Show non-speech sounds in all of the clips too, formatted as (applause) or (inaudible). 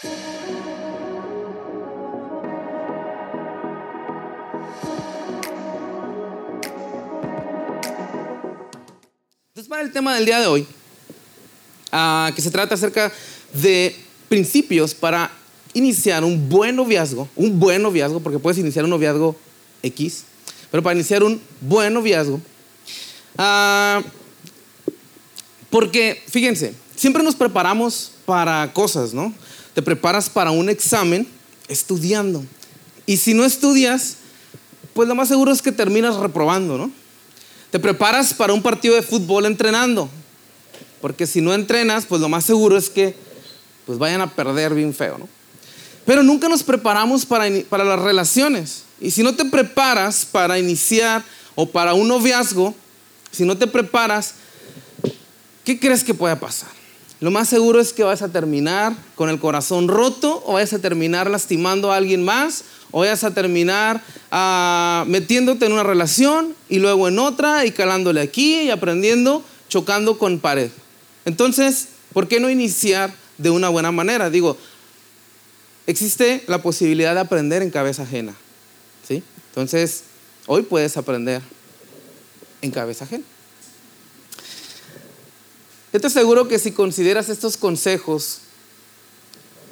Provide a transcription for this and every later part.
Entonces, para el tema del día de hoy, ah, que se trata acerca de principios para iniciar un buen noviazgo, un buen noviazgo, porque puedes iniciar un noviazgo X, pero para iniciar un buen noviazgo, ah, porque fíjense, siempre nos preparamos para cosas, ¿no? Te preparas para un examen estudiando. Y si no estudias, pues lo más seguro es que terminas reprobando, ¿no? Te preparas para un partido de fútbol entrenando. Porque si no entrenas, pues lo más seguro es que pues vayan a perder bien feo, ¿no? Pero nunca nos preparamos para, para las relaciones. Y si no te preparas para iniciar o para un noviazgo, si no te preparas, ¿qué crees que pueda pasar? Lo más seguro es que vas a terminar con el corazón roto o vas a terminar lastimando a alguien más o vas a terminar ah, metiéndote en una relación y luego en otra y calándole aquí y aprendiendo, chocando con pared. Entonces, ¿por qué no iniciar de una buena manera? Digo, existe la posibilidad de aprender en cabeza ajena. ¿sí? Entonces, hoy puedes aprender en cabeza ajena. Yo te aseguro que si consideras estos consejos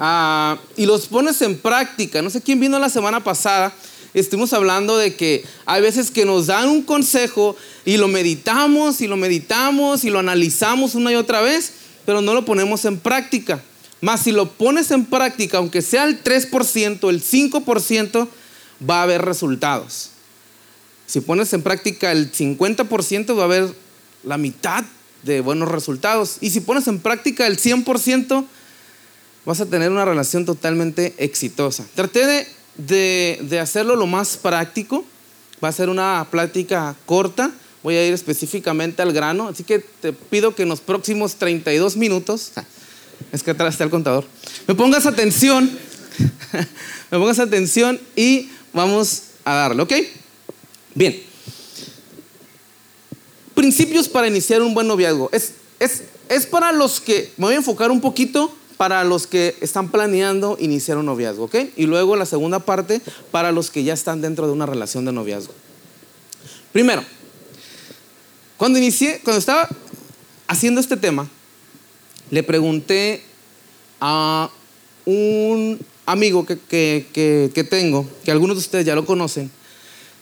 ah, y los pones en práctica, no sé quién vino la semana pasada, estuvimos hablando de que hay veces que nos dan un consejo y lo meditamos y lo meditamos y lo analizamos una y otra vez, pero no lo ponemos en práctica. Más si lo pones en práctica, aunque sea el 3%, el 5%, va a haber resultados. Si pones en práctica el 50%, va a haber la mitad de buenos resultados. Y si pones en práctica el 100%, vas a tener una relación totalmente exitosa. Traté de, de, hacerlo lo más práctico. Va a ser una plática corta. Voy a ir específicamente al grano. Así que te pido que en los próximos 32 minutos, (laughs) es que atrás está el contador, me pongas atención. (laughs) me pongas atención y vamos a darle. Bien principios para iniciar un buen noviazgo. Es, es, es para los que, me voy a enfocar un poquito para los que están planeando iniciar un noviazgo, ¿ok? Y luego la segunda parte para los que ya están dentro de una relación de noviazgo. Primero, cuando inicié, cuando estaba haciendo este tema, le pregunté a un amigo que, que, que tengo, que algunos de ustedes ya lo conocen,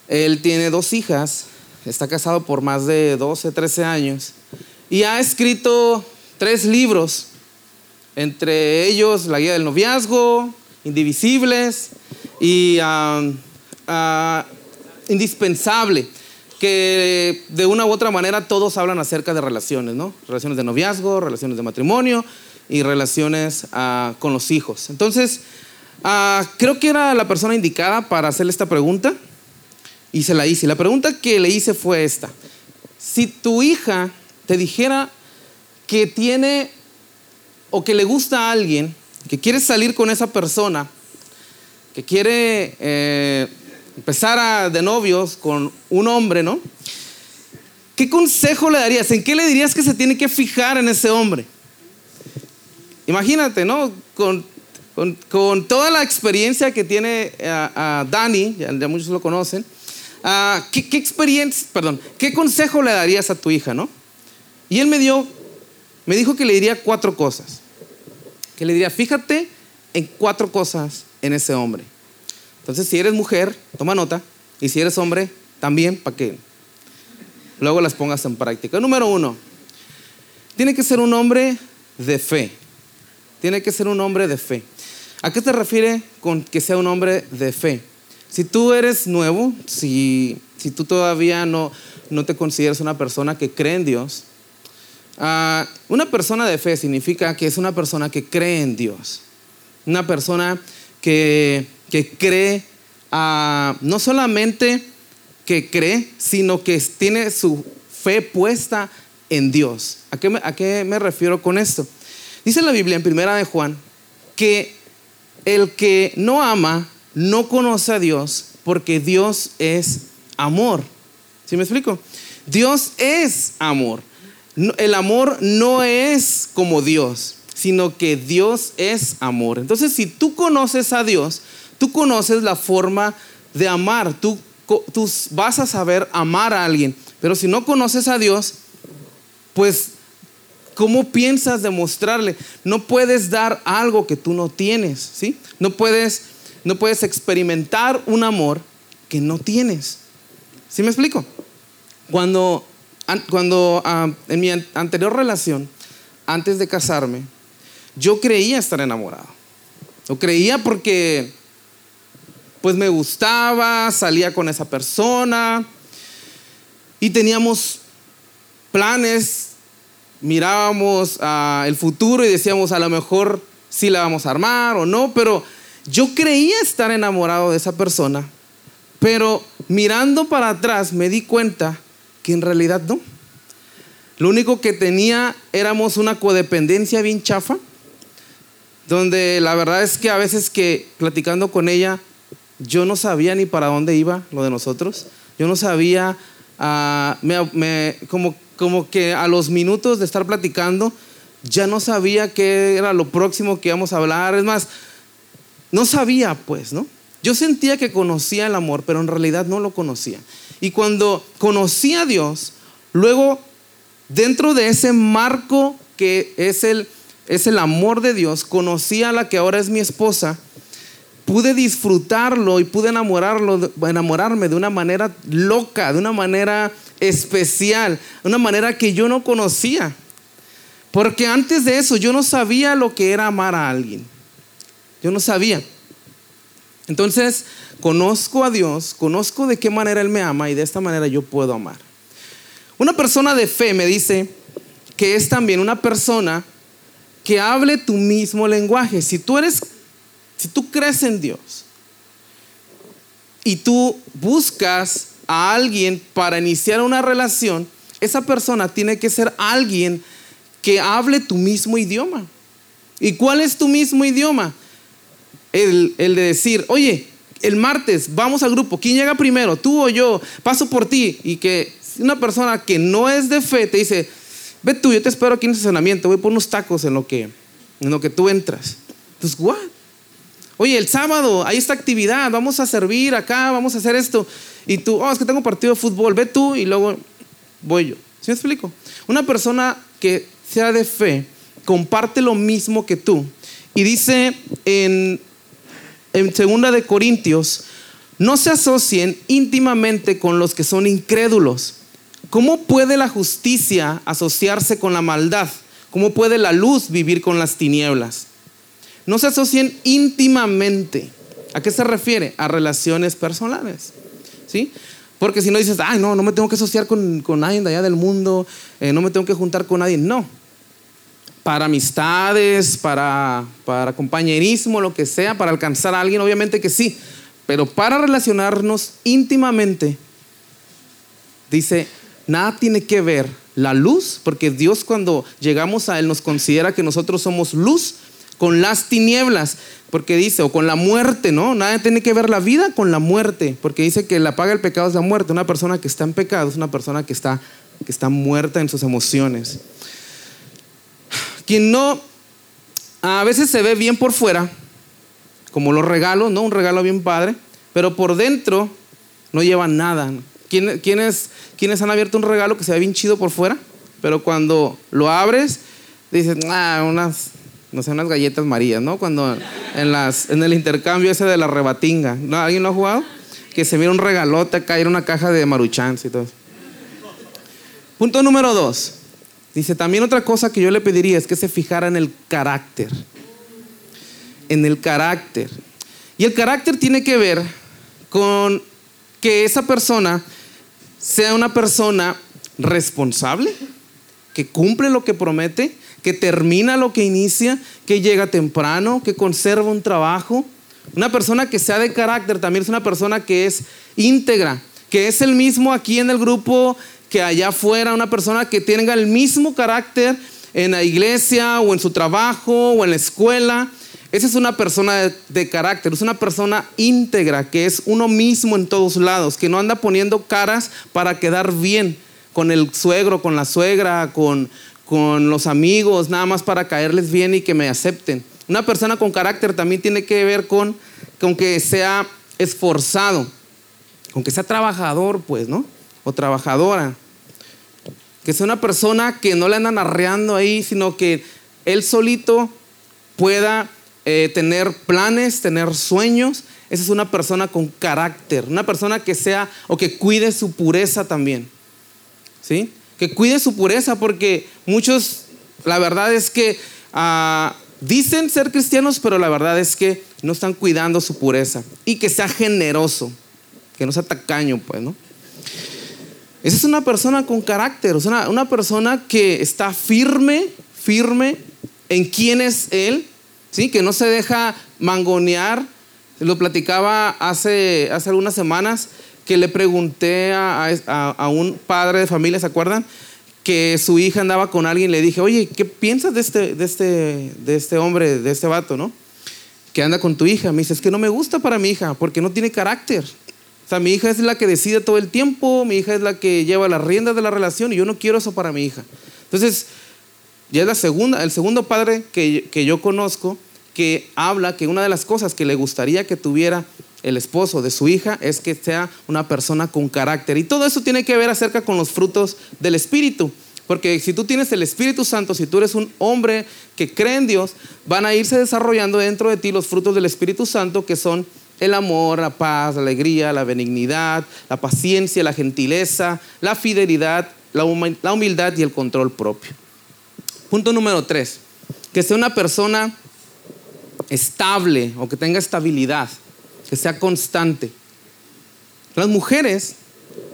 él tiene dos hijas está casado por más de 12, 13 años y ha escrito tres libros, entre ellos La Guía del Noviazgo, Indivisibles y Indispensable, que de una u otra manera todos hablan acerca de relaciones, ¿no? Relaciones de noviazgo, relaciones de matrimonio y relaciones ah, con los hijos. Entonces, ah, creo que era la persona indicada para hacerle esta pregunta y se la hice. La pregunta que le hice fue esta. Si tu hija te dijera que tiene o que le gusta a alguien, que quiere salir con esa persona, que quiere eh, empezar a, de novios con un hombre, ¿no? ¿Qué consejo le darías? ¿En qué le dirías que se tiene que fijar en ese hombre? Imagínate, ¿no? Con, con, toda la experiencia que tiene a, Dani, ya muchos lo conocen, Ah, ¿qué, experiencia, perdón, qué consejo le darías a tu hija, no? Y él me dio, me dijo que le diría cuatro cosas. Que le diría, fíjate en cuatro cosas en ese hombre. Entonces, si eres mujer, toma nota. Y si eres hombre, también, para que luego las pongas en práctica. Número uno, tiene que ser un hombre de fe. Tiene que ser un hombre de fe. ¿A qué te refiere con que sea un hombre de fe? Si tú eres nuevo, si, si tú todavía no, no te consideras una persona que cree en Dios, ah, una persona de fe significa que es una persona que cree en Dios. Una persona que, que cree, uh, no solamente que cree, sino que tiene su fe puesta en Dios. ¿A qué, me, ¿A qué me refiero con esto? Dice la Biblia en Primera de Juan que el que no ama no conoce a Dios porque Dios es amor. ¿Sí me explico? Dios es amor. El amor no es como Dios. sino que Dios es amor. Entonces, si tú conoces a Dios, tú conoces la forma de amar, tú, tú vas a saber amar a alguien. Pero si no conoces a Dios, pues, ¿cómo piensas demostrarle? No puedes dar algo que tú no tienes, ¿sí? No puedes, no puedes experimentar un amor que no tienes. ¿Sí me explico? Cuando, cuando ah, en mi anterior relación, antes de casarme, yo creía estar enamorado. Lo creía porque pues me gustaba, salía con esa persona y teníamos planes, mirábamos uh, el futuro y decíamos a lo mejor si la vamos a armar o no, pero yo creía estar enamorado de esa persona, pero mirando para atrás me di cuenta que en realidad no. Lo único que tenía éramos una codependencia bien chafa donde la verdad es que a veces que platicando con ella, yo no sabía ni para dónde iba lo de nosotros. Yo no sabía, ah, como, como que a los minutos de estar platicando, ya no sabía qué era lo próximo que íbamos a hablar. Es más, no sabía pues, ¿no? Yo sentía que conocía el amor, pero en realidad no lo conocía. Y cuando conocí a Dios, luego, dentro de ese marco que es el es el amor de Dios, conocí a la que ahora es mi esposa, pude disfrutarlo y pude enamorarlo, enamorarme de una manera loca, de una manera especial, de una manera que yo no conocía. Porque antes de eso yo no sabía lo que era amar a alguien. Yo no sabía. Entonces, conozco a Dios, conozco de qué manera Él me ama y de esta manera yo puedo amar. Una persona de fe me dice que es también una persona que hable tu mismo lenguaje. Si tú eres, si tú crees en Dios y tú buscas a alguien para iniciar una relación, esa persona tiene que ser alguien que hable tu mismo idioma. ¿Y cuál es tu mismo idioma? El, el de decir, oye, el martes vamos al grupo, ¿quién llega primero? ¿Tú o yo? Paso por ti. Y que una persona que no es de fe te dice, Ve tú, yo te espero aquí en el estacionamiento, voy por unos tacos en lo que, en lo que tú entras. Entonces, ¿what? Oye, el sábado hay esta actividad, vamos a servir acá, vamos a hacer esto. Y tú, oh, es que tengo partido de fútbol, ve tú y luego voy yo. ¿Sí me explico? Una persona que sea de fe comparte lo mismo que tú. Y dice en, en segunda de Corintios, no se asocien íntimamente con los que son incrédulos ¿Cómo puede la justicia asociarse con la maldad? ¿Cómo puede la luz vivir con las tinieblas? No se asocien íntimamente. ¿A qué se refiere? A relaciones personales. ¿Sí? Porque si no dices, ay, no, no me tengo que asociar con, con nadie de allá del mundo, eh, no me tengo que juntar con nadie. No. Para amistades, para, para compañerismo, lo que sea, para alcanzar a alguien, obviamente que sí. Pero para relacionarnos íntimamente, dice, Nada tiene que ver la luz, porque Dios cuando llegamos a Él nos considera que nosotros somos luz con las tinieblas, porque dice, o con la muerte, ¿no? Nada tiene que ver la vida con la muerte, porque dice que la paga el pecado es la muerte. Una persona que está en pecado es una persona que está, que está muerta en sus emociones. Quien no, a veces se ve bien por fuera, como los regalos, ¿no? Un regalo bien padre, pero por dentro no lleva nada. ¿Quiénes, ¿Quiénes han abierto un regalo que se ve bien chido por fuera? Pero cuando lo abres, dices, ah, unas, no sé, unas galletas marías, ¿no? Cuando en, las, en el intercambio ese de la rebatinga, ¿no? ¿Alguien lo ha jugado? Que se mira un regalote caer una caja de maruchans y todo. Punto número dos. Dice, también otra cosa que yo le pediría es que se fijara en el carácter. En el carácter. Y el carácter tiene que ver con que esa persona sea una persona responsable, que cumple lo que promete, que termina lo que inicia, que llega temprano, que conserva un trabajo. Una persona que sea de carácter también es una persona que es íntegra, que es el mismo aquí en el grupo que allá afuera, una persona que tenga el mismo carácter en la iglesia o en su trabajo o en la escuela, esa es una persona de, carácter, es una persona íntegra, que es uno mismo en todos lados, que no anda poniendo caras para quedar bien con el suegro, con la suegra, con, con los amigos, nada más para caerles bien y que me acepten. Una persona con carácter también tiene que ver con, con que sea esforzado, con que sea trabajador, pues, ¿no? O trabajadora. Que sea una persona que no le andan arreando ahí, sino que él solito pueda eh, tener planes, tener sueños. Esa es una persona con carácter, una persona que sea o que cuide su pureza también. ¿Sí? Que cuide su pureza porque muchos, la verdad es que ah, dicen ser cristianos, pero la verdad es que no están cuidando su pureza. Y que sea generoso, que no sea tacaño, pues, ¿no? Esa es una persona con carácter, una, una persona que está firme, firme en quién es Él, ¿sí? que no se deja mangonear. Lo platicaba hace, hace algunas semanas que le pregunté a, a, un padre de familia, ¿se acuerdan? Que su hija andaba con alguien, le dije, oye, ¿qué piensas de este, de este, de este hombre, de este vato, no? Que anda con tu hija. Me dice, es que no me gusta para mi hija, porque no tiene carácter. Mi hija es la que decide todo el tiempo, mi hija es la que lleva las riendas de la relación y yo no quiero eso para mi hija. Entonces, ya es la segunda, el segundo padre que, que yo conozco que habla que una de las cosas que le gustaría que tuviera el esposo de su hija es que sea una persona con carácter. Y todo eso tiene que ver acerca con los frutos del Espíritu. Porque si tú tienes el Espíritu Santo, si tú eres un hombre que cree en Dios, van a irse desarrollando dentro de ti los frutos del Espíritu Santo que son el amor, la paz, la alegría, la benignidad, la paciencia, la gentileza, la fidelidad, la humildad y el control propio. Punto número tres, que sea una persona estable o que tenga estabilidad, que sea constante. Las mujeres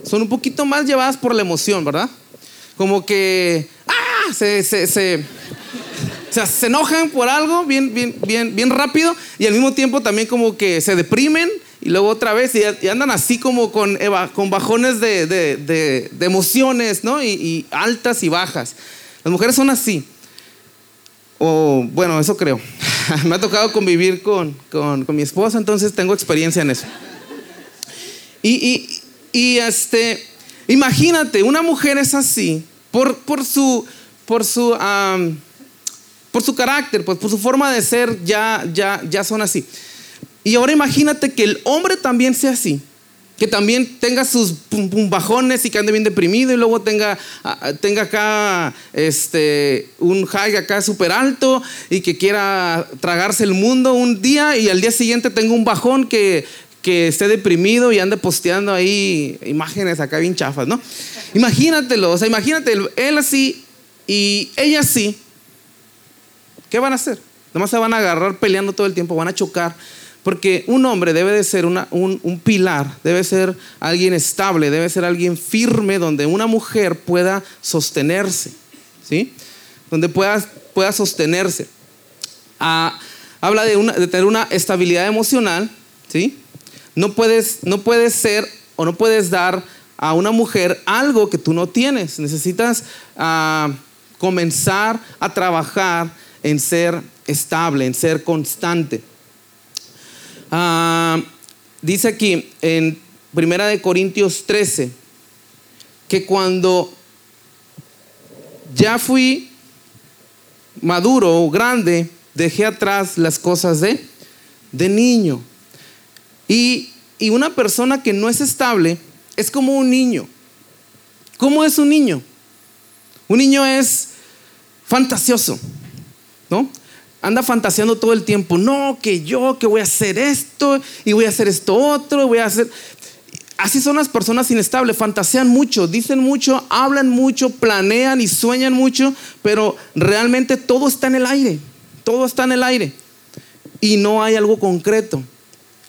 son un poquito más llevadas por la emoción, ¿verdad? Como que, ¡ah! Se, se, se enojan por algo bien, bien, bien, bien rápido y al mismo tiempo también como que se deprimen y luego otra vez y, andan así como con, con bajones de, de, de, emociones, ¿no? Y, altas y bajas. Las mujeres son así. O bueno, eso creo. (laughs) Me ha tocado convivir con, con, con, mi esposa, entonces tengo experiencia en eso. Y, y, y este, imagínate, una mujer es así por, por su, por su por su carácter, pues por su forma de ser, ya, ya, ya son así. Y ahora imagínate que el hombre también sea así. Que también tenga sus bajones y que ande bien deprimido y luego tenga, ah, tenga acá este, un high acá súper alto y que quiera tragarse el mundo un día y al día siguiente tenga un bajón que, que esté deprimido y ande posteando ahí imágenes acá bien chafas, ¿no? Imagínatelo, o sea, imagínate él así y ella así. ¿Qué van a hacer? Nomás se van a agarrar peleando todo el tiempo, van a chocar. Porque un hombre debe de ser un, un, pilar, debe ser alguien estable, debe ser alguien firme donde una mujer pueda sostenerse, ¿sí? Donde pueda, pueda sostenerse. Ah, habla de, una, tener una estabilidad emocional, ¿sí? No puedes, no puedes ser o no puedes dar a una mujer algo que tú no tienes. Necesitas ah, comenzar a trabajar en ser estable, en ser constante. Ah, dice aquí en Primera de Corintios 13 que cuando ya fui maduro o grande, dejé atrás las cosas de, de niño. Y, y una persona que no es estable es como un niño. ¿Cómo es un niño? Un niño es fantasioso. ¿No? Anda fantaseando todo el tiempo, no, que yo, que voy a hacer esto y voy a hacer esto otro, voy a hacer... Así son las personas inestables, fantasean mucho, dicen mucho, hablan mucho, planean y sueñan mucho, pero realmente todo está en el aire, todo está en el aire y no hay algo concreto.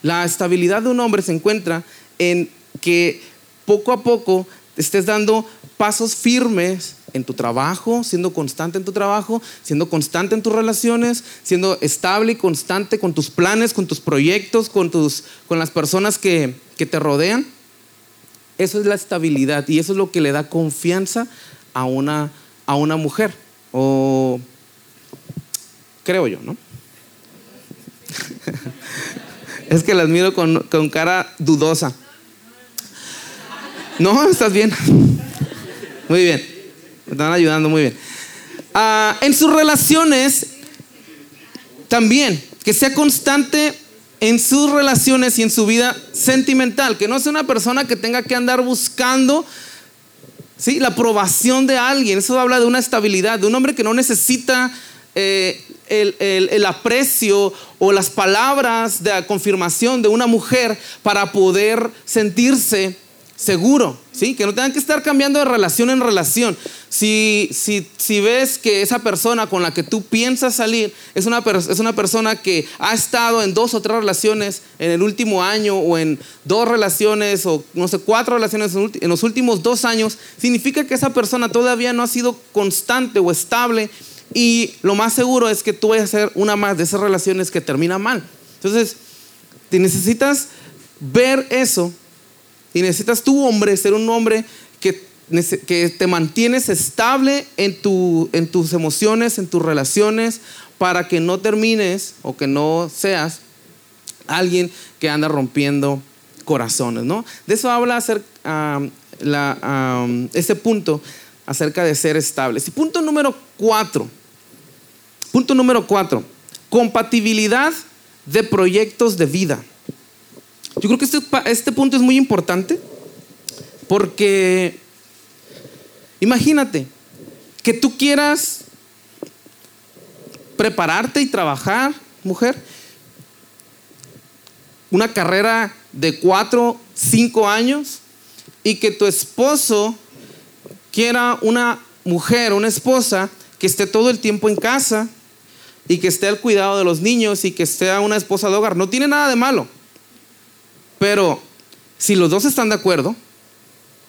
La estabilidad de un hombre se encuentra en que poco a poco estés dando pasos firmes en tu trabajo, siendo constante en tu trabajo, siendo constante en tus relaciones, siendo estable y constante con tus planes, con tus proyectos, con, tus, con las personas que, que te rodean. Eso es la estabilidad y eso es lo que le da confianza a una, a una mujer. O creo yo, ¿no? (laughs) es que las miro con, con cara dudosa. No, estás bien. (laughs) Muy bien. Me están ayudando muy bien. Ah, en sus relaciones también, que sea constante en sus relaciones y en su vida sentimental, que no sea una persona que tenga que andar buscando ¿sí? la aprobación de alguien. Eso habla de una estabilidad, de un hombre que no necesita eh, el, aprecio o las palabras de confirmación de una mujer para poder sentirse seguro, ¿sí? Que no tengan que estar cambiando de relación en relación. Si, si, si ves que esa persona con la que tú piensas salir es una, es una persona que ha estado en dos o tres relaciones en el último año o en dos relaciones o no sé, cuatro relaciones en los últimos dos años, significa que esa persona todavía no ha sido constante o estable y lo más seguro es que tú vayas a ser una más de esas relaciones que termina mal. Entonces, te necesitas ver eso y necesitas tu hombre ser un hombre que, que te mantienes estable en, tu, en tus emociones, en tus relaciones, para que no termines o que no seas alguien que anda rompiendo corazones, ¿no? De eso habla este punto acerca de ser estables. Y punto número cuatro Punto número cuatro, compatibilidad de proyectos de vida. Yo creo que este, este punto es muy importante porque imagínate que tú quieras prepararte y trabajar, mujer, una carrera de cuatro, cinco años y que tu esposo quiera una mujer, una esposa que esté todo el tiempo en casa, y que esté al cuidado de los niños y que sea una esposa de hogar. No tiene nada de malo. Pero si los dos están de acuerdo,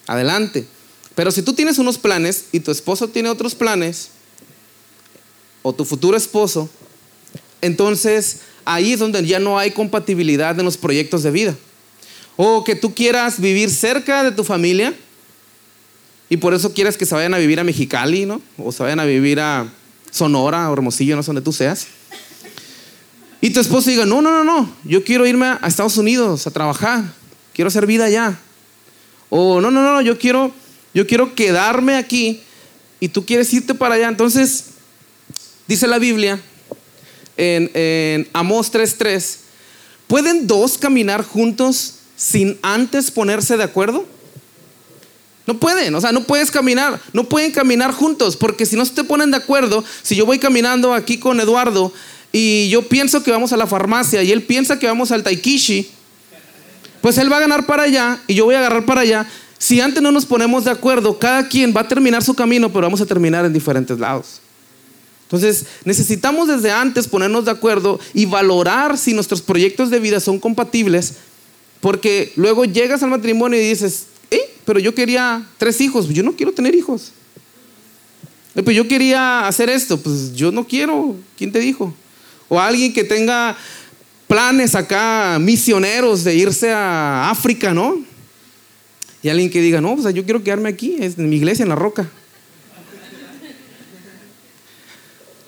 adelante. Pero si tú tienes unos planes y tu esposo tiene otros planes, o tu futuro esposo, entonces ahí es donde ya no hay compatibilidad en los proyectos de vida. O que tú quieras vivir cerca de tu familia y por eso quieras que se vayan a vivir a Mexicali, ¿no? O se vayan a vivir a, Sonora o Hermosillo, no sé donde tú seas. Y tu esposo diga, no, no, no, no, yo quiero irme a Estados Unidos a trabajar, quiero hacer vida allá. O no, no, no, yo quiero, yo quiero quedarme aquí y tú quieres irte para allá. Entonces, dice la Biblia en, en Amós 3:3, ¿pueden dos caminar juntos sin antes ponerse de acuerdo? No pueden, o sea, no puedes caminar, no pueden caminar juntos, porque si no se te ponen de acuerdo, si yo voy caminando aquí con Eduardo y yo pienso que vamos a la farmacia y él piensa que vamos al Taikishi, pues él va a ganar para allá y yo voy a agarrar para allá. Si antes no nos ponemos de acuerdo, cada quien va a terminar su camino, pero vamos a terminar en diferentes lados. Entonces, necesitamos desde antes ponernos de acuerdo y valorar si nuestros proyectos de vida son compatibles, porque luego llegas al matrimonio y dices, pero yo quería tres hijos, yo no quiero tener hijos. Eh, pues yo quería hacer esto, pues yo no quiero, ¿quién te dijo? O alguien que tenga planes acá, misioneros de irse a África, ¿no? Y alguien que diga, no, pues yo quiero quedarme aquí, en mi iglesia, en la roca.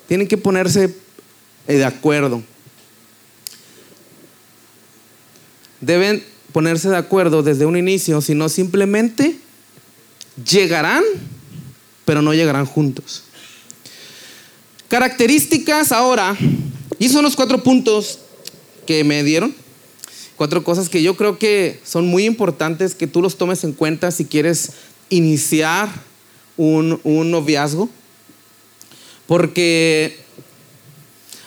Tienen que ponerse eh, de acuerdo. Deben ponerse de acuerdo desde un inicio, sino simplemente llegarán, pero no llegarán juntos. Características ahora, y son los cuatro puntos que me dieron, cuatro cosas que yo creo que son muy importantes que tú los tomes en cuenta si quieres iniciar un, noviazgo, porque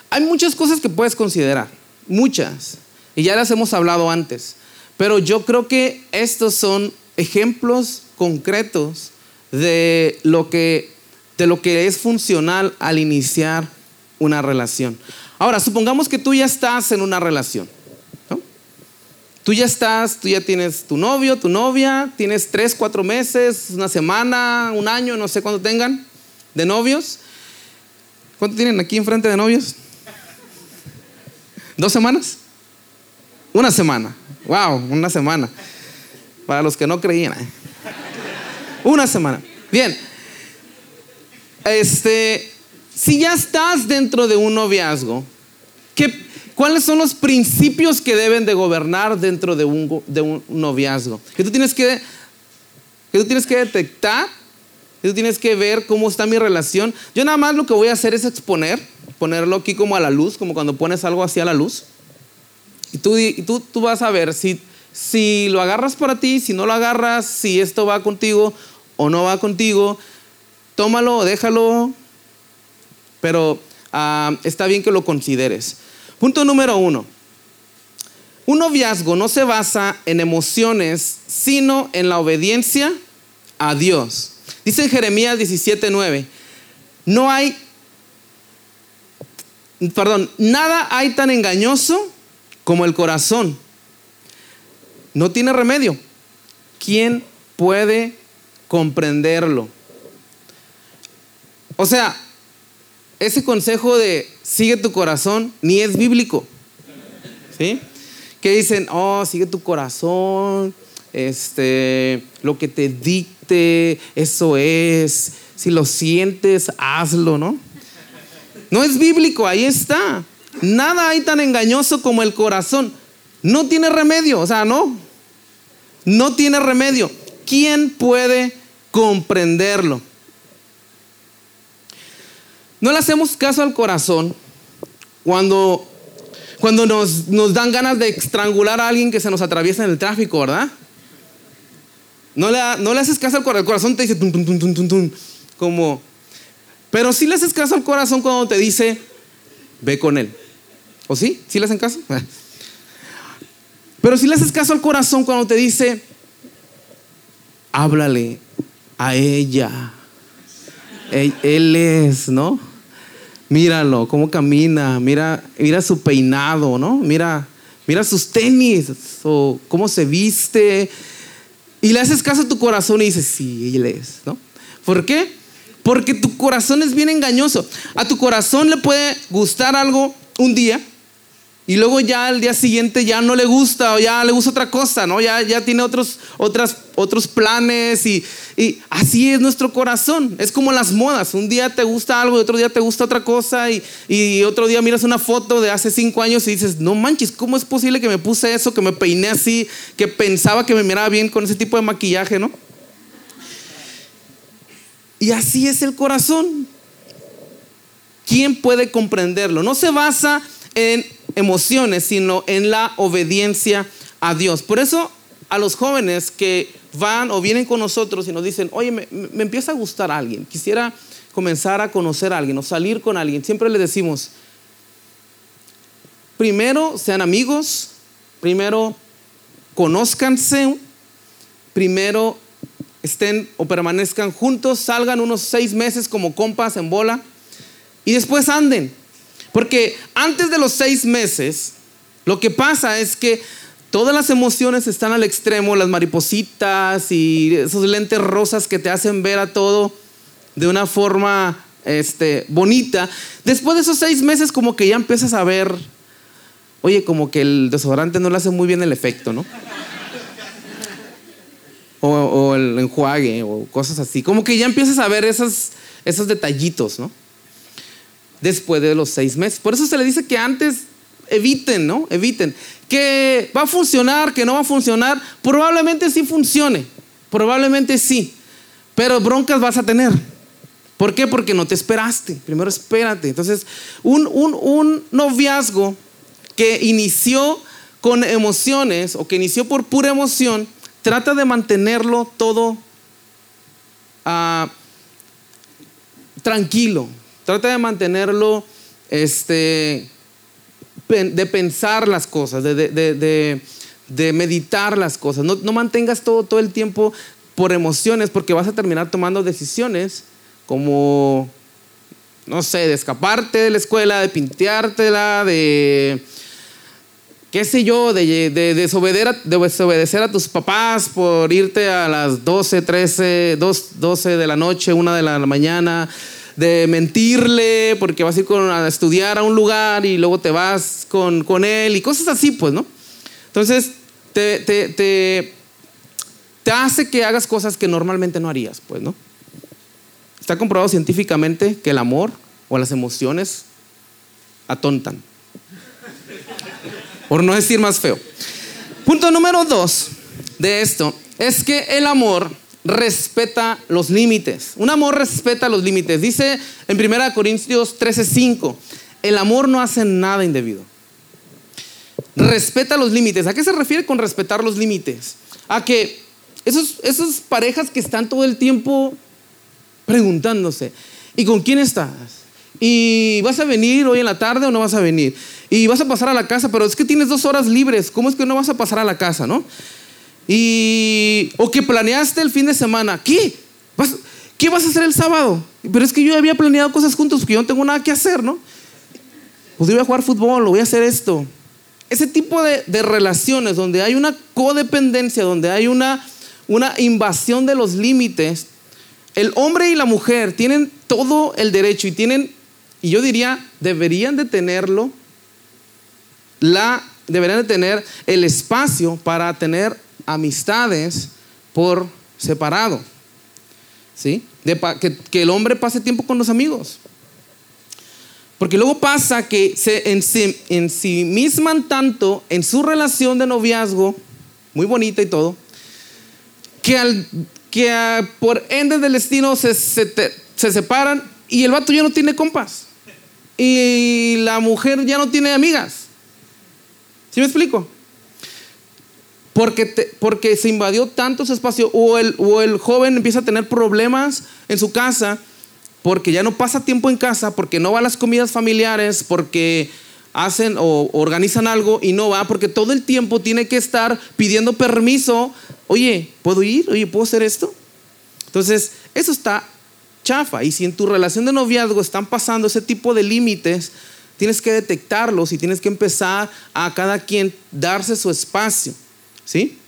hay muchas cosas que puedes considerar, muchas, y ya las hemos hablado antes. Pero yo creo que estos son ejemplos concretos de lo que, de lo que es funcional al iniciar una relación. Ahora, supongamos que tú ya estás en una relación. Tú ya estás, tú ya tienes tu novio, tu novia, tienes tres, cuatro meses, una semana, un año, no sé cuánto tengan de novios. ¿Cuánto tienen aquí enfrente de novios? ¿Dos semanas? Una semana. Wow, una semana. Para los que no creían. ¿eh? Una semana. Bien. Este, si ya estás dentro de un noviazgo, ¿qué, ¿cuáles son los principios que deben de gobernar dentro de un, de un noviazgo? Que tú tienes que, que tú tienes que detectar Tú tienes que ver cómo está mi relación. Yo nada más lo que voy a hacer es exponer, ponerlo aquí como a la luz, como cuando pones algo así a la luz. Y tú, tú, tú vas a ver si, si lo agarras para ti, si no lo agarras, si esto va contigo o no va contigo. Tómalo, déjalo, pero ah, está bien que lo consideres. Punto número uno. Un noviazgo no se basa en emociones, sino en la obediencia a Dios. Dice en Jeremías 17:9, no hay, perdón, nada hay tan engañoso como el corazón. No tiene remedio. ¿Quién puede comprenderlo? O sea, ese consejo de sigue tu corazón ni es bíblico. ¿Sí? Que dicen, oh, sigue tu corazón, este, lo que te dicte, eso es. Si lo sientes, hazlo, ¿no? No es bíblico, ahí está. Nada hay tan engañoso como el corazón. No tiene remedio, o sea, no. No tiene remedio. ¿Quién puede comprenderlo? No le hacemos caso al corazón cuando, cuando nos, nos dan ganas de estrangular a alguien que se nos atraviesa en el tráfico, ¿verdad? No le, no le haces caso al corazón, el corazón te dice tum, tum, tum, tum, tum, como... Pero sí le haces caso al corazón cuando te dice, ve con él. ¿O sí? ¿Sí le hacen caso? (laughs) Pero si le haces caso al corazón cuando te dice, háblale a ella. Él, es, ¿no? Míralo, cómo camina, mira, mira su peinado, ¿no? Mira, mira sus tenis, o cómo se viste. Y le haces caso a tu corazón y dices, sí, él es, ¿no? ¿Por qué? Porque tu corazón es bien engañoso. A tu corazón le puede gustar algo un día y luego ya al día siguiente ya no le gusta o ya le gusta otra cosa, ¿no? Ya, ya tiene otros, otras, otros planes y, y, así es nuestro corazón. Es como las modas. Un día te gusta algo y otro día te gusta otra cosa y, y otro día miras una foto de hace cinco años y dices, no manches, ¿cómo es posible que me puse eso, que me peiné así, que pensaba que me miraba bien con ese tipo de maquillaje, ¿no? Y así es el corazón. ¿Quién puede comprenderlo? No se basa en emociones, sino en la obediencia a Dios. Por eso a los jóvenes que van o vienen con nosotros y nos dicen, oye, me, empieza a gustar alguien, quisiera comenzar a conocer a alguien o salir con alguien, siempre les decimos, primero sean amigos, primero conózcanse, primero estén o permanezcan juntos, salgan unos seis meses como compas en bola y después anden. Porque antes de los seis meses, lo que pasa es que todas las emociones están al extremo, las maripositas y esos lentes rosas que te hacen ver a todo de una forma este, bonita. Después de esos seis meses, como que ya empiezas a ver, oye, como que el desodorante no le hace muy bien el efecto, ¿no? O, el enjuague o cosas así. Como que ya empiezas a ver esos, esos detallitos, ¿no? Después de los seis meses. Por eso se le dice que antes eviten, ¿no? Eviten. Que va a funcionar, que no va a funcionar, probablemente sí funcione, probablemente sí, pero broncas vas a tener. ¿Por qué? Porque no te esperaste. Primero espérate. Entonces, un, un, noviazgo que inició con emociones o que inició por pura emoción, trata de mantenerlo todo ah, tranquilo, Trata de mantenerlo, este, de pensar las cosas, de, meditar las cosas. No, mantengas todo, todo el tiempo por emociones porque vas a terminar tomando decisiones como, no sé, de escaparte de la escuela, de pinteártela, de qué sé yo, de, desobedecer, a tus papás por irte a las 12, 13, 12 de la noche, 1 de la mañana, de mentirle porque vas a ir a estudiar a un lugar y luego te vas con, con él y cosas así, pues, ¿no? Entonces, te, te, te, te hace que hagas cosas que normalmente no harías, pues, ¿no? Está comprobado científicamente que el amor o las emociones atontan. Por no decir más feo. Punto número dos de esto es que el amor respeta los límites. Un amor respeta los límites. Dice en 1 Corintios 13:5, el amor no hace nada indebido. Respeta los límites. ¿A qué se refiere con respetar los límites? A que esos, esas parejas que están todo el tiempo preguntándose, ¿y con quién estás? ¿Y vas a venir hoy en la tarde o no vas a venir? Y vas a pasar a la casa, pero es que tienes dos horas libres, ¿cómo es que no vas a pasar a la casa, no? Y, o que planeaste el fin de semana, ¿qué? ¿Qué vas a hacer el sábado? Pero es que yo había planeado cosas juntos porque yo no tengo nada que hacer, ¿no? Pues yo voy a jugar fútbol, o voy a hacer esto. Ese tipo de, de relaciones donde hay una codependencia, donde hay una, una invasión de los límites, el hombre y la mujer tienen todo el derecho y tienen, y yo diría, deberían de tenerlo, la, deberían de tener el espacio para tener amistades por separado. ¿Sí? que, el hombre pase tiempo con los amigos. Porque luego pasa que se en sí, tanto en su relación de noviazgo, muy bonita y todo, que, al, que por ende del destino se, se, se separan y el vato ya no tiene compas. Y la mujer ya no tiene amigas. ¿Sí me explico? Porque, se invadió tanto su espacio o el, o el joven empieza a tener problemas en su casa porque ya no pasa tiempo en casa, porque no va a las comidas familiares, porque hacen o organizan algo y no va, porque todo el tiempo tiene que estar pidiendo permiso. Oye, ¿puedo ir? Oye, ¿puedo hacer esto? Entonces, eso está chafa. Y si en tu relación de noviazgo están pasando ese tipo de límites, tienes que detectarlos y tienes que empezar a cada quien darse su espacio. ¿Sí?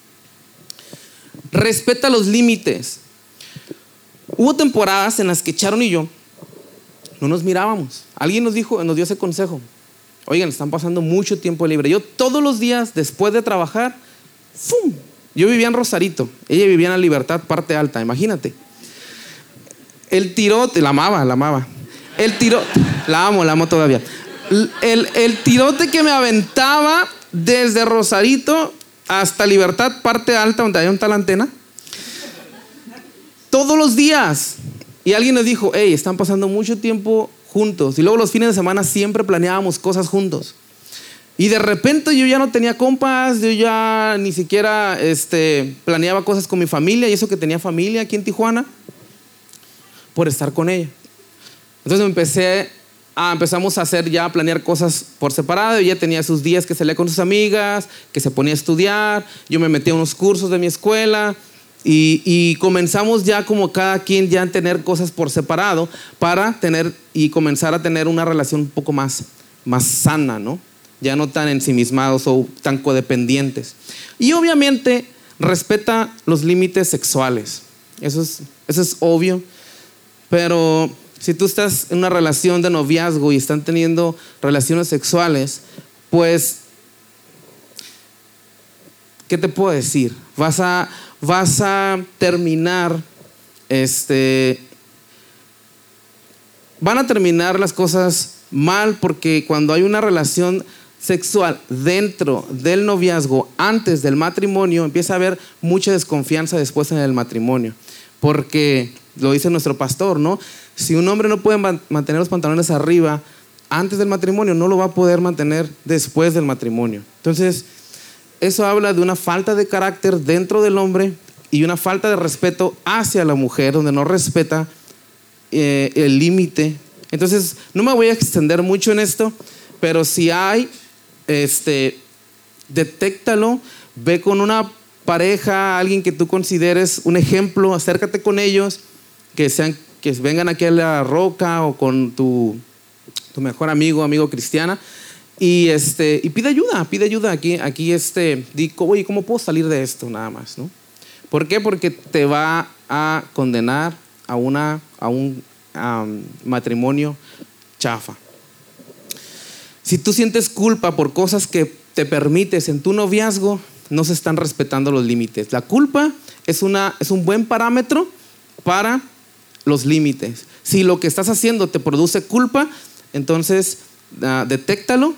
Respeta los límites. Hubo temporadas en las que Charon y yo no nos mirábamos. Alguien nos dijo, nos dio ese consejo. Oigan, están pasando mucho tiempo libre. Yo todos los días, después de trabajar, ¡fum! Yo vivía en Rosarito. Ella vivía en la Libertad, parte alta, imagínate. El tirote, la amaba, la amaba. El tirote, la amo, la amo todavía. El, el tirote que me aventaba desde Rosarito hasta Libertad, parte alta, donde hay un tal antena. Todos los días. Y alguien nos dijo, hey, están pasando mucho tiempo juntos. Y luego los fines de semana siempre planeábamos cosas juntos. Y de repente yo ya no tenía compas, yo ya ni siquiera este, planeaba cosas con mi familia, y eso que tenía familia aquí en Tijuana, por estar con ella. Entonces me empecé a, empezamos a hacer ya, a planear cosas por separado. Ella tenía sus días que salía con sus amigas, que se ponía a estudiar, yo me metí a unos cursos de mi escuela. Y, y, comenzamos ya como cada quien ya a tener cosas por separado para tener y comenzar a tener una relación un poco más, más sana, ¿no? Ya no tan ensimismados o tan codependientes. Y obviamente respeta los límites sexuales. Eso es, eso es obvio. Pero si tú estás en una relación de noviazgo y están teniendo relaciones sexuales, pues, ¿qué te puedo decir? Vas a, vas a terminar, este, van a terminar las cosas mal porque cuando hay una relación sexual dentro del noviazgo, antes del matrimonio, empieza a haber mucha desconfianza después en el matrimonio. Porque lo dice nuestro pastor, ¿no? Si un hombre no puede mantener los pantalones arriba antes del matrimonio, no lo va a poder mantener después del matrimonio. Entonces, eso habla de una falta de carácter dentro del hombre y una falta de respeto hacia la mujer, donde no respeta eh, el límite. Entonces, no me voy a extender mucho en esto, pero si hay, este, detéctalo, ve con una pareja, alguien que tú consideres un ejemplo, acércate con ellos, que sean que vengan aquí a la roca o con tu, tu mejor amigo, amigo cristiana, y, este, y pide ayuda, pide ayuda aquí, aquí este, digo, oye, ¿cómo puedo salir de esto? Nada más, ¿no? ¿Por qué? Porque te va a condenar a, una, a un matrimonio chafa. Si tú sientes culpa por cosas que te permites en tu noviazgo, no se están respetando los límites. La culpa es, una, es un buen parámetro para los límites. Si lo que estás haciendo te produce culpa, entonces uh, detéctalo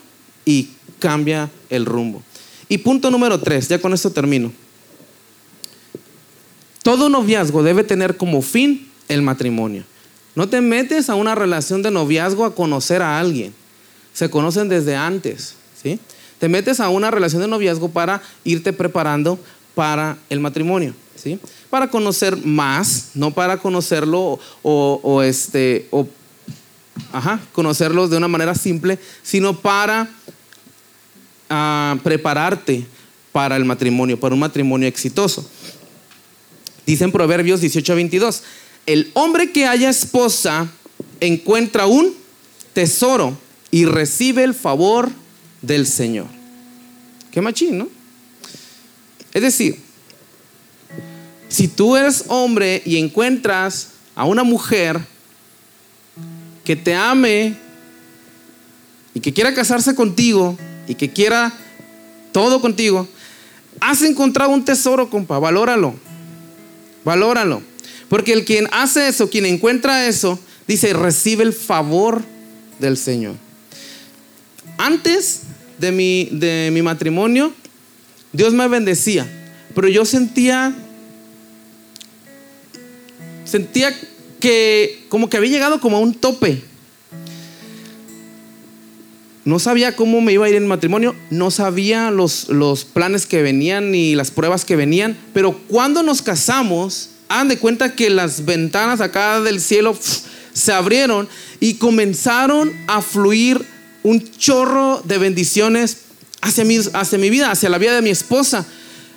y cambia el rumbo. Y punto número tres, ya con esto termino. todo noviazgo debe tener como fin el matrimonio. No te metes a una relación de noviazgo a conocer a alguien. Se conocen desde antes, ¿sí? Te metes a una relación de noviazgo para irte preparando para el matrimonio, Para conocer más, no para conocerlo o, este, o, ajá, conocerlos de una manera simple, sino para ah, prepararte para el matrimonio, para un matrimonio exitoso. Dice en Proverbios 18 22, el hombre que haya esposa encuentra un tesoro y recibe el favor del Señor. Qué machín, ¿no? Es decir, si tú eres hombre y encuentras a una mujer que te ame y que quiera casarse contigo y que quiera todo contigo, has encontrado un tesoro, compa, valóralo. Valóralo. Porque el quien hace eso, quien encuentra eso, dice, recibe el favor del Señor. Antes de mi, de mi matrimonio, Dios me bendecía, pero yo sentía, sentía que como que había llegado como a un tope. No sabía cómo me iba a ir en matrimonio, no sabía los, los planes que venían ni las pruebas que venían, pero cuando nos casamos, hagan de cuenta que las ventanas acá del cielo se abrieron y comenzaron a fluir un chorro de bendiciones hacia mi, hacia mi vida, hacia la vida de mi esposa.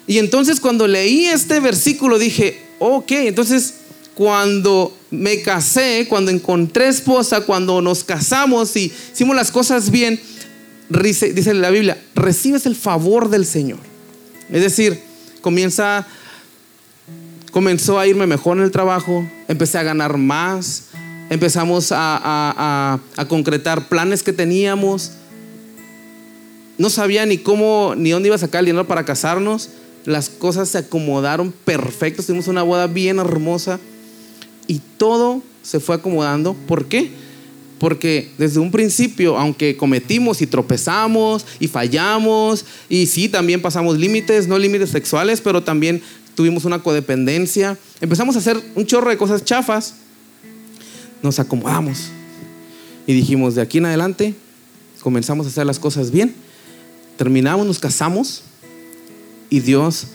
Y entonces cuando leí este versículo dije, ok, entonces cuando me casé, cuando encontré esposa, cuando nos casamos y hicimos las cosas bien, dice la Biblia, recibes el favor del Señor. Es decir, comienza, comenzó a irme mejor en el trabajo, empecé a ganar más, empezamos a, concretar planes que teníamos. No sabía ni cómo, ni dónde iba a sacar el dinero para casarnos. Las cosas se acomodaron perfecto. Tuvimos una boda bien hermosa y todo se fue acomodando. ¿Por qué? Porque desde un principio, aunque cometimos y tropezamos y fallamos, y sí, también pasamos límites, no límites sexuales, pero también tuvimos una codependencia, empezamos a hacer un chorro de cosas chafas, nos acomodamos y dijimos, de aquí en adelante comenzamos a hacer las cosas bien, terminamos, nos casamos y Dios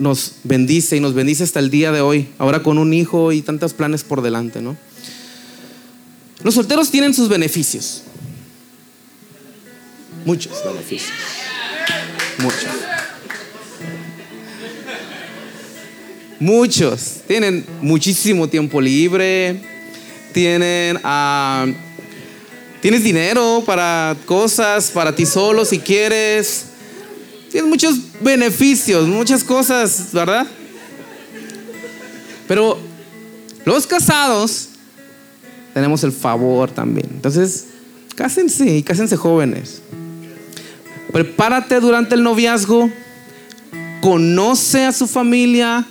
nos bendice y nos bendice hasta el día de hoy, ahora con un hijo y tantos planes por delante, ¿no? Los solteros tienen sus beneficios. Muchos beneficios. Muchos. Muchos. Tienen muchísimo tiempo libre. Tienen... Ah, tienes dinero para cosas, para ti solo si quieres. Tienes muchos beneficios, muchas cosas, ¿verdad? Pero los casados tenemos el favor también. Entonces, cásense y cásense jóvenes. Prepárate durante el noviazgo, conoce a su familia,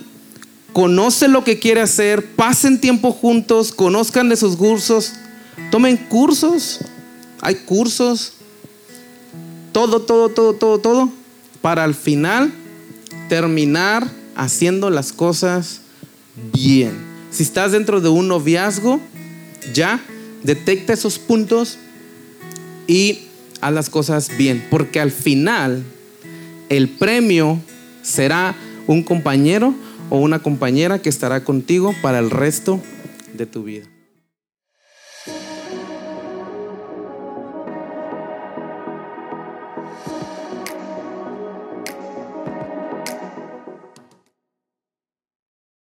conoce lo que quiere hacer, pasen tiempo juntos, conozcan de sus cursos, tomen cursos, hay cursos, todo, todo, todo, todo, todo para al final terminar haciendo las cosas bien. Si estás dentro de un noviazgo, ya detecta esos puntos y haz las cosas bien, porque al final el premio será un compañero o una compañera que estará contigo para el resto de tu vida.